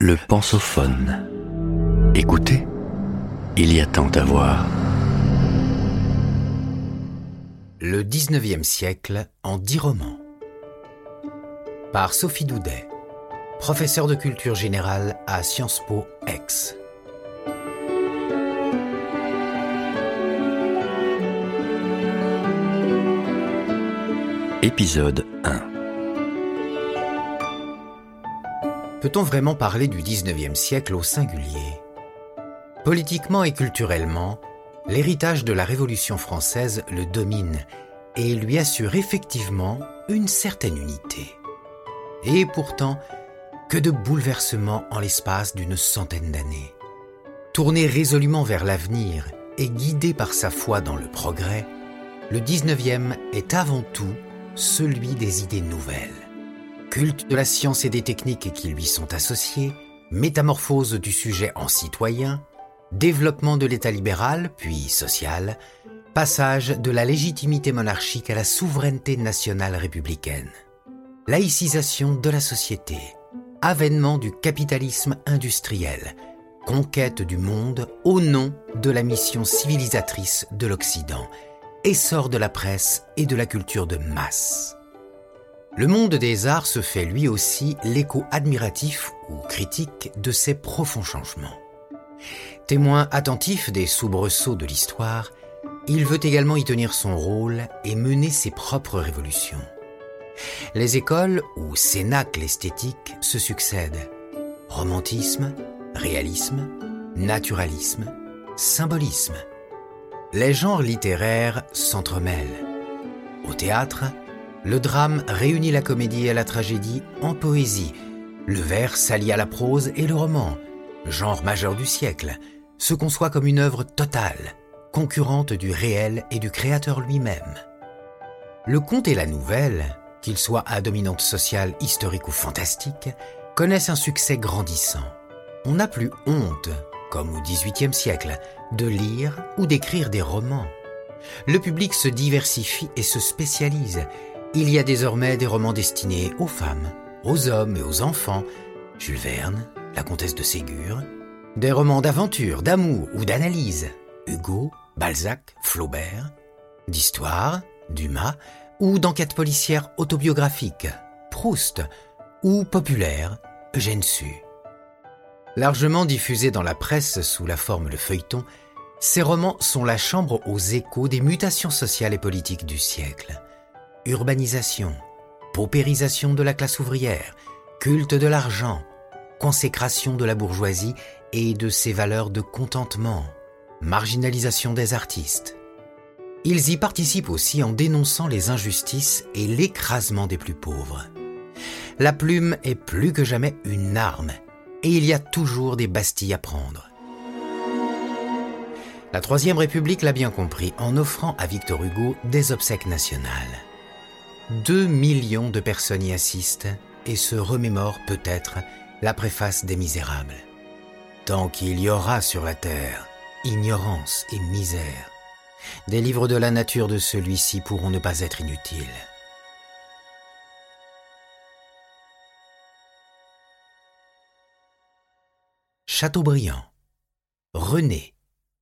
Le pensophone. Écoutez, il y a tant à voir. Le 19e siècle en dix romans. Par Sophie Doudet, professeure de culture générale à Sciences Po Aix. Épisode 1 Peut-on vraiment parler du 19e siècle au singulier? Politiquement et culturellement, l'héritage de la Révolution française le domine et lui assure effectivement une certaine unité. Et pourtant, que de bouleversements en l'espace d'une centaine d'années. Tourné résolument vers l'avenir et guidé par sa foi dans le progrès, le 19e est avant tout celui des idées nouvelles. Culte de la science et des techniques qui lui sont associées, métamorphose du sujet en citoyen, développement de l'État libéral puis social, passage de la légitimité monarchique à la souveraineté nationale républicaine, laïcisation de la société, avènement du capitalisme industriel, conquête du monde au nom de la mission civilisatrice de l'Occident, essor de la presse et de la culture de masse. Le monde des arts se fait lui aussi l'écho admiratif ou critique de ces profonds changements. Témoin attentif des soubresauts de l'histoire, il veut également y tenir son rôle et mener ses propres révolutions. Les écoles ou cénacles esthétiques se succèdent. Romantisme, réalisme, naturalisme, symbolisme les genres littéraires s'entremêlent. Au théâtre, le drame réunit la comédie et la tragédie en poésie. Le vers s'allie à la prose et le roman, genre majeur du siècle, se conçoit comme une œuvre totale, concurrente du réel et du créateur lui-même. Le conte et la nouvelle, qu'ils soient à dominante sociale, historique ou fantastique, connaissent un succès grandissant. On n'a plus honte comme au XVIIIe siècle, de lire ou d'écrire des romans. Le public se diversifie et se spécialise. Il y a désormais des romans destinés aux femmes, aux hommes et aux enfants. Jules Verne, la comtesse de Ségur, des romans d'aventure, d'amour ou d'analyse. Hugo, Balzac, Flaubert, d'histoire, Dumas, ou d'enquête policière autobiographique, Proust, ou populaire, Eugène Sue. Largement diffusés dans la presse sous la forme de feuilleton, ces romans sont la chambre aux échos des mutations sociales et politiques du siècle. Urbanisation, paupérisation de la classe ouvrière, culte de l'argent, consécration de la bourgeoisie et de ses valeurs de contentement, marginalisation des artistes. Ils y participent aussi en dénonçant les injustices et l'écrasement des plus pauvres. La plume est plus que jamais une arme et il y a toujours des Bastilles à prendre. La Troisième République l'a bien compris en offrant à Victor Hugo des obsèques nationales. Deux millions de personnes y assistent et se remémorent peut-être la préface des Misérables. Tant qu'il y aura sur la terre ignorance et misère, des livres de la nature de celui-ci pourront ne pas être inutiles. Chateaubriand. René,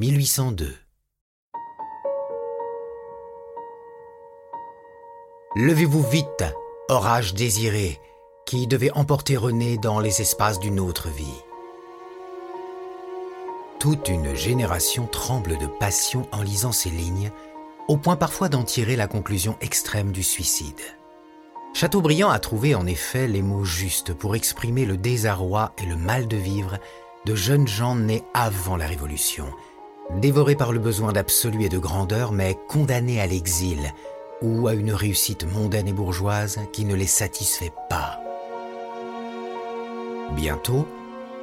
1802. Levez-vous vite, orage désiré, qui devait emporter René dans les espaces d'une autre vie. Toute une génération tremble de passion en lisant ces lignes, au point parfois d'en tirer la conclusion extrême du suicide. Chateaubriand a trouvé en effet les mots justes pour exprimer le désarroi et le mal de vivre de jeunes gens nés avant la Révolution, dévorés par le besoin d'absolu et de grandeur, mais condamnés à l'exil ou à une réussite mondaine et bourgeoise qui ne les satisfait pas. Bientôt,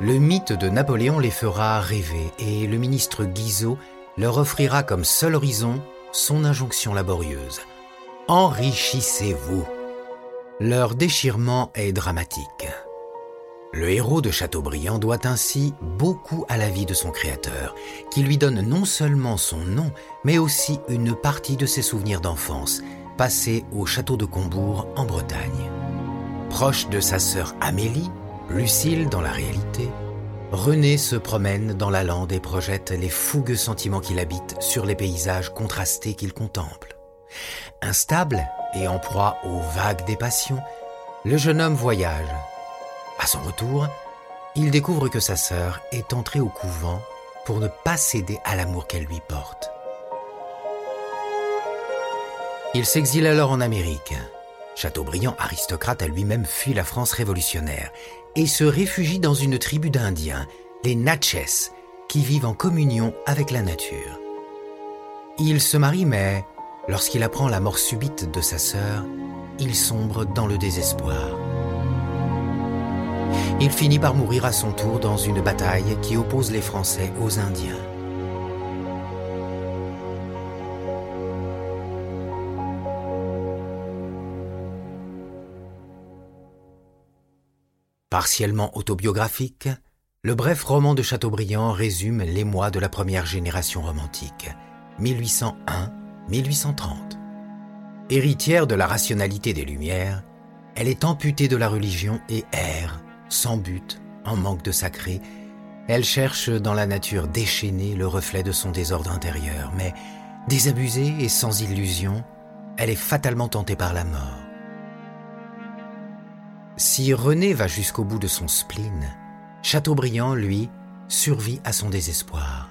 le mythe de Napoléon les fera rêver et le ministre Guizot leur offrira comme seul horizon son injonction laborieuse. Enrichissez-vous. Leur déchirement est dramatique. Le héros de Chateaubriand doit ainsi beaucoup à la vie de son créateur, qui lui donne non seulement son nom, mais aussi une partie de ses souvenirs d'enfance, passés au château de Combourg en Bretagne. Proche de sa sœur Amélie, Lucile dans la réalité, René se promène dans la lande et projette les fougueux sentiments qu'il habite sur les paysages contrastés qu'il contemple. Instable et en proie aux vagues des passions, le jeune homme voyage. À son retour, il découvre que sa sœur est entrée au couvent pour ne pas céder à l'amour qu'elle lui porte. Il s'exile alors en Amérique. Chateaubriand, aristocrate, a lui-même fui la France révolutionnaire et se réfugie dans une tribu d'Indiens, les Natchez, qui vivent en communion avec la nature. Il se marie, mais lorsqu'il apprend la mort subite de sa sœur, il sombre dans le désespoir. Il finit par mourir à son tour dans une bataille qui oppose les Français aux Indiens. Partiellement autobiographique, le bref roman de Chateaubriand résume les mois de la première génération romantique, 1801-1830. Héritière de la rationalité des Lumières, elle est amputée de la religion et erre, sans but, en manque de sacré. Elle cherche dans la nature déchaînée le reflet de son désordre intérieur, mais désabusée et sans illusion, elle est fatalement tentée par la mort. Si René va jusqu'au bout de son spleen, Chateaubriand, lui, survit à son désespoir.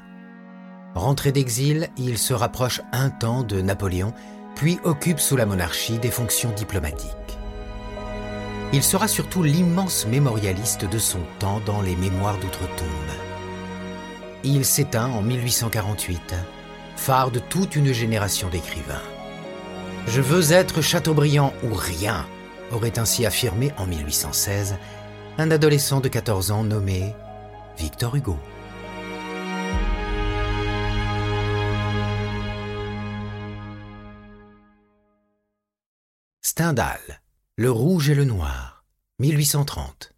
Rentré d'exil, il se rapproche un temps de Napoléon, puis occupe sous la monarchie des fonctions diplomatiques. Il sera surtout l'immense mémorialiste de son temps dans les Mémoires d'outre-tombe. Il s'éteint en 1848, phare de toute une génération d'écrivains. Je veux être Chateaubriand ou rien, aurait ainsi affirmé en 1816 un adolescent de 14 ans nommé Victor Hugo. Stendhal, Le Rouge et le Noir, 1830.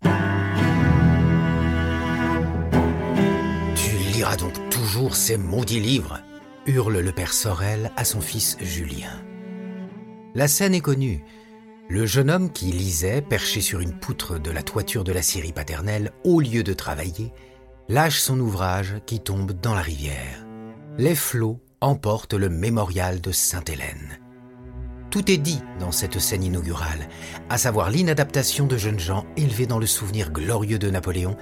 Tu liras donc toujours ces maudits livres hurle le père Sorel à son fils Julien. La scène est connue. Le jeune homme qui lisait, perché sur une poutre de la toiture de la scierie paternelle, au lieu de travailler, lâche son ouvrage qui tombe dans la rivière. Les flots emportent le mémorial de Sainte-Hélène. Tout est dit dans cette scène inaugurale, à savoir l'inadaptation de jeunes gens élevés dans le souvenir glorieux de Napoléon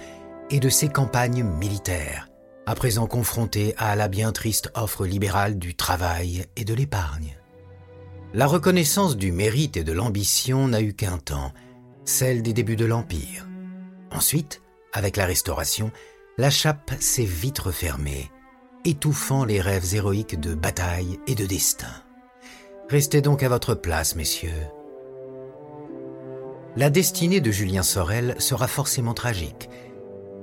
et de ses campagnes militaires, à présent confrontés à la bien triste offre libérale du travail et de l'épargne. La reconnaissance du mérite et de l'ambition n'a eu qu'un temps, celle des débuts de l'Empire. Ensuite, avec la Restauration, la chape s'est vite refermée, étouffant les rêves héroïques de bataille et de destin. Restez donc à votre place, messieurs. La destinée de Julien Sorel sera forcément tragique.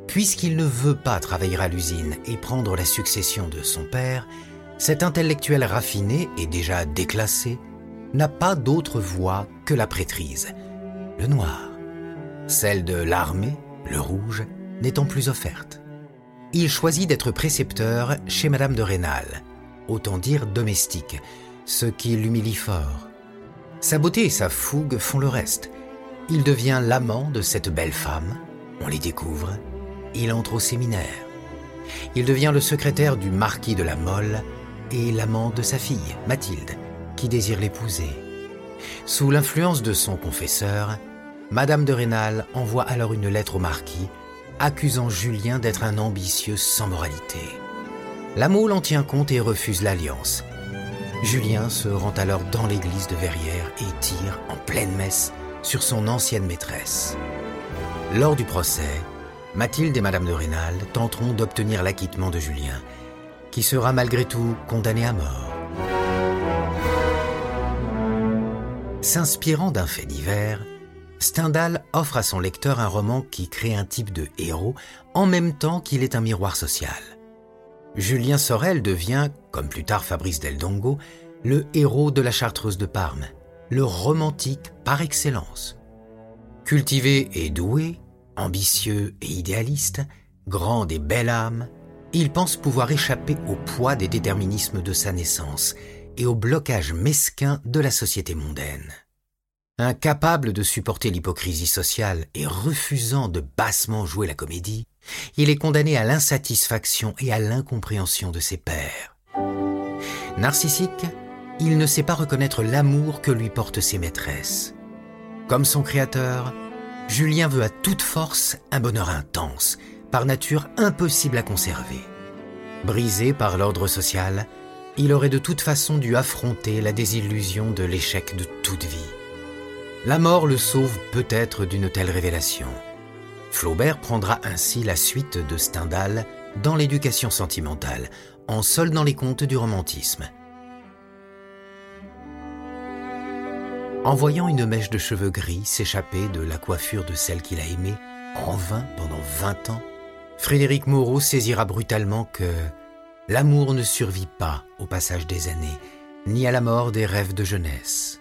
Puisqu'il ne veut pas travailler à l'usine et prendre la succession de son père, cet intellectuel raffiné et déjà déclassé n'a pas d'autre voie que la prêtrise, le noir. Celle de l'armée, le rouge, n'étant plus offerte. Il choisit d'être précepteur chez Madame de Rênal, autant dire domestique, ce qui l'humilie fort. Sa beauté et sa fougue font le reste. Il devient l'amant de cette belle femme, on les découvre, il entre au séminaire. Il devient le secrétaire du marquis de la Mole et l'amant de sa fille, Mathilde, qui désire l'épouser. Sous l'influence de son confesseur, Madame de Rênal envoie alors une lettre au marquis, accusant Julien d'être un ambitieux sans moralité. La Mole en tient compte et refuse l'alliance. Julien se rend alors dans l'église de Verrières et tire en pleine messe sur son ancienne maîtresse. Lors du procès, Mathilde et Madame de Rênal tenteront d'obtenir l'acquittement de Julien, qui sera malgré tout condamné à mort. S'inspirant d'un fait divers, Stendhal offre à son lecteur un roman qui crée un type de héros en même temps qu'il est un miroir social. Julien Sorel devient, comme plus tard Fabrice Del Dongo, le héros de la Chartreuse de Parme, le romantique par excellence. Cultivé et doué, ambitieux et idéaliste, grande et belle âme, il pense pouvoir échapper au poids des déterminismes de sa naissance et au blocage mesquin de la société mondaine. Incapable de supporter l'hypocrisie sociale et refusant de bassement jouer la comédie, il est condamné à l'insatisfaction et à l'incompréhension de ses pairs. Narcissique, il ne sait pas reconnaître l'amour que lui portent ses maîtresses. Comme son créateur, Julien veut à toute force un bonheur intense, par nature impossible à conserver. Brisé par l'ordre social, il aurait de toute façon dû affronter la désillusion de l'échec de toute vie. La mort le sauve peut-être d'une telle révélation. Flaubert prendra ainsi la suite de Stendhal dans l'éducation sentimentale, en soldant les contes du romantisme. En voyant une mèche de cheveux gris s'échapper de la coiffure de celle qu'il a aimée, en vain pendant vingt ans, Frédéric Moreau saisira brutalement que l'amour ne survit pas au passage des années, ni à la mort des rêves de jeunesse.